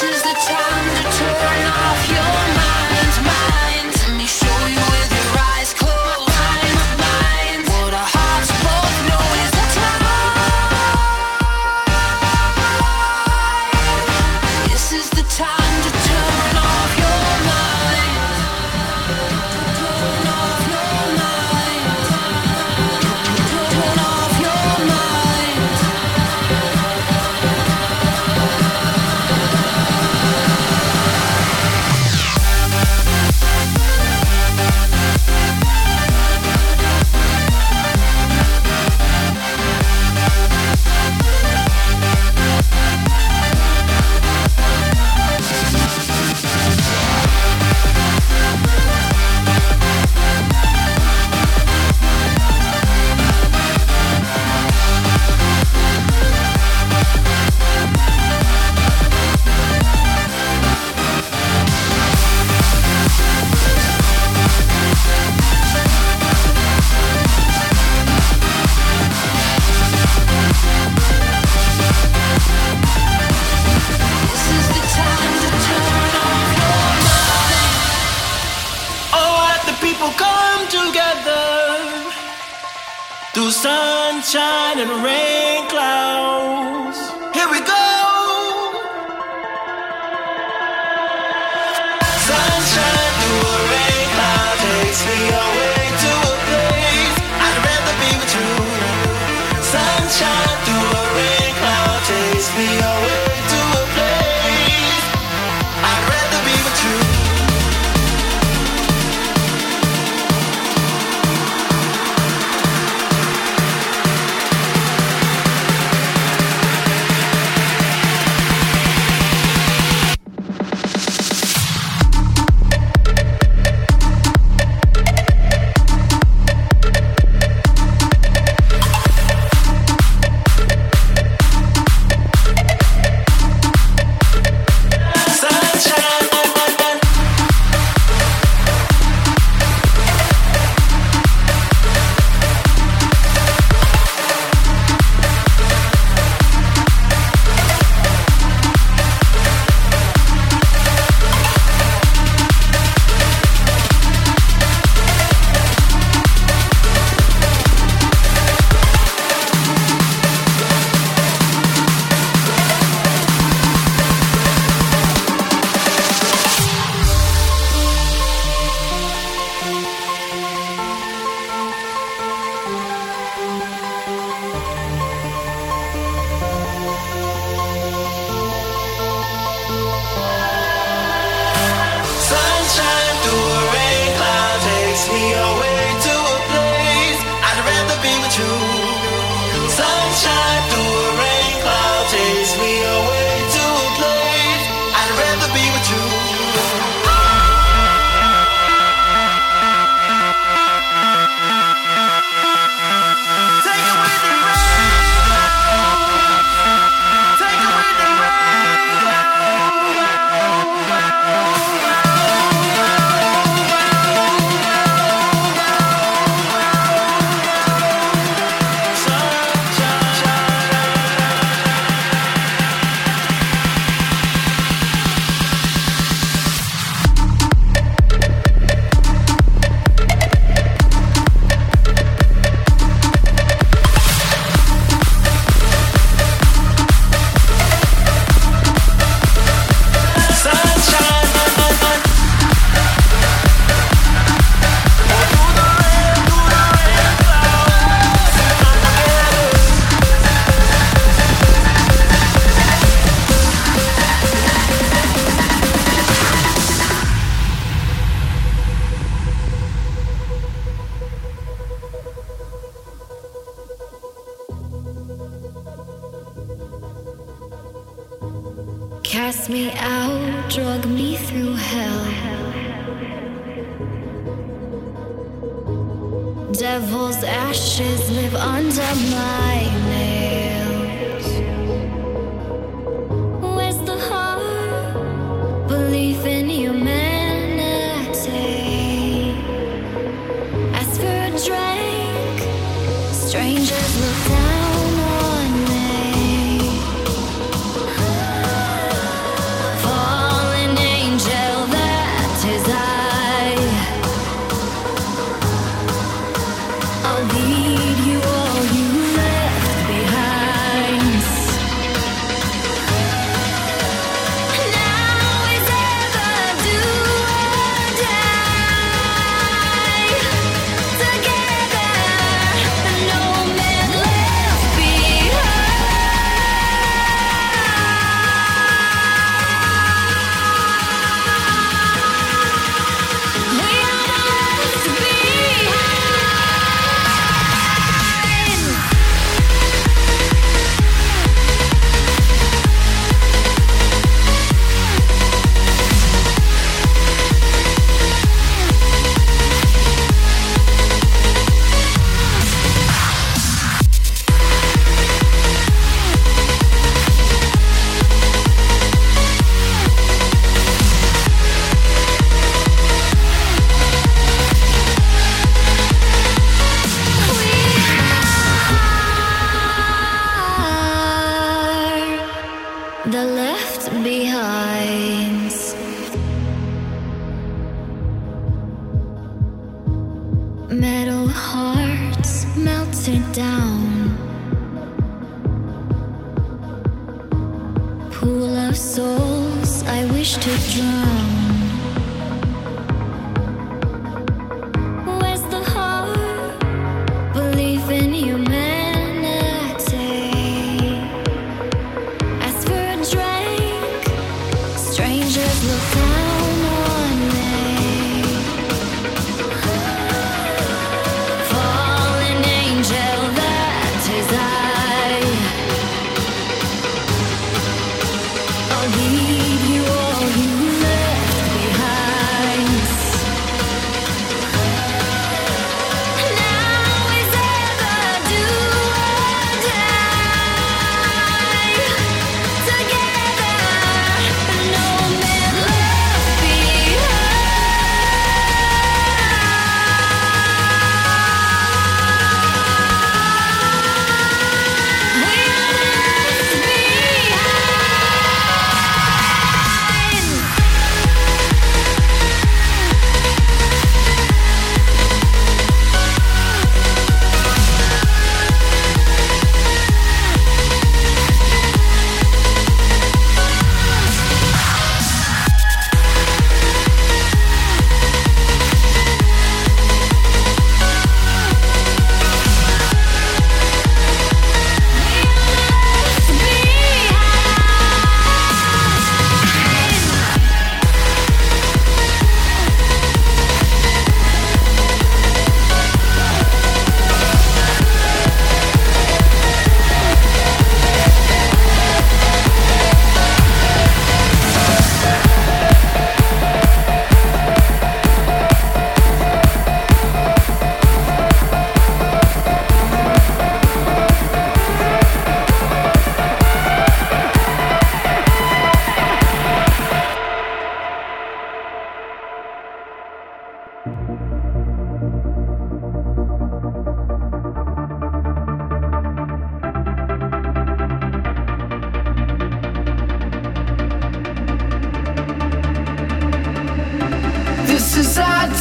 belief in humanity. Strangers look down.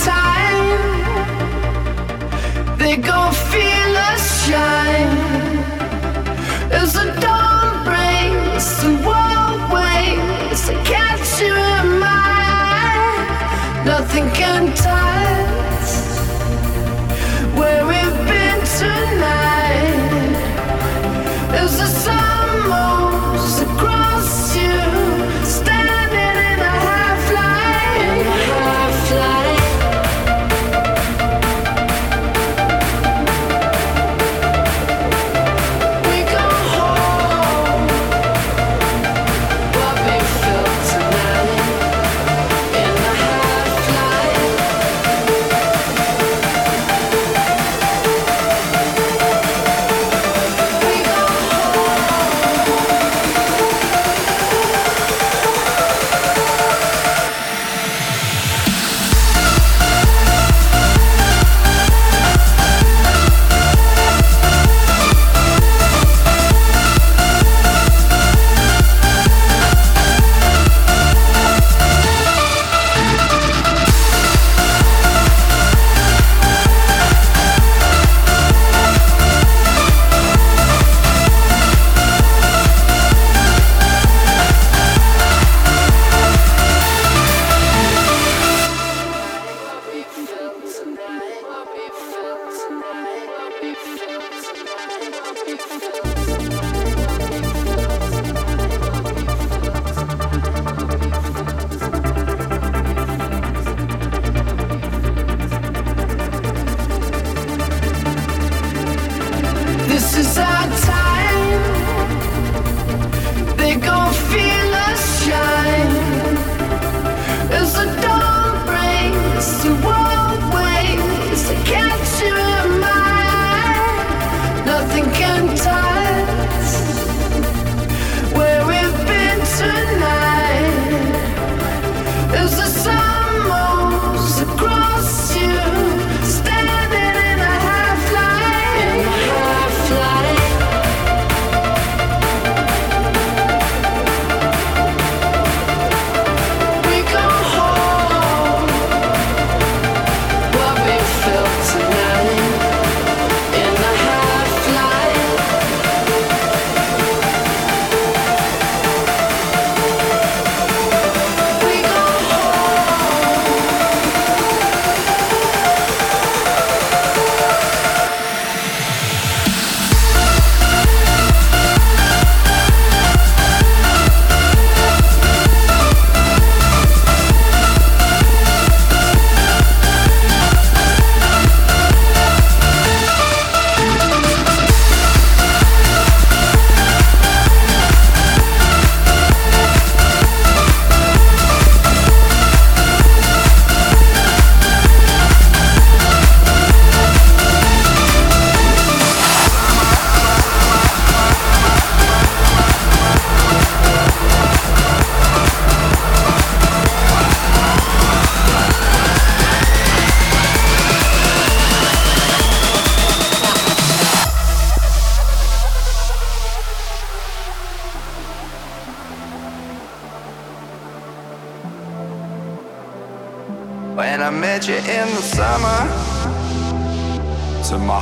Time. They gon' feel